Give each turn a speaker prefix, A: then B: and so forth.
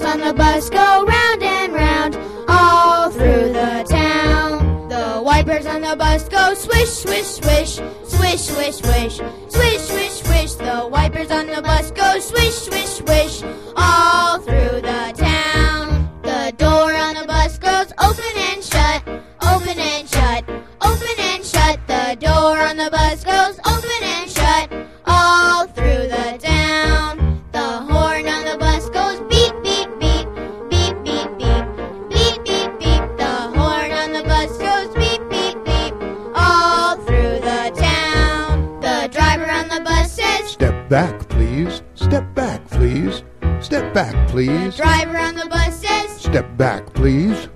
A: wheels on the bus go round and round all through the town. The wipers on the bus go swish, swish, swish, swish, swish, swish, swish, swish, swish. The wipers on the bus go swish, swish, swish all through the town. The door on the bus goes open and shut, open and shut, open and shut. The door on the bus on the bus
B: Step back, please. Step back, please. Step back, please.
A: Driver on the bus says,
B: Step back, please.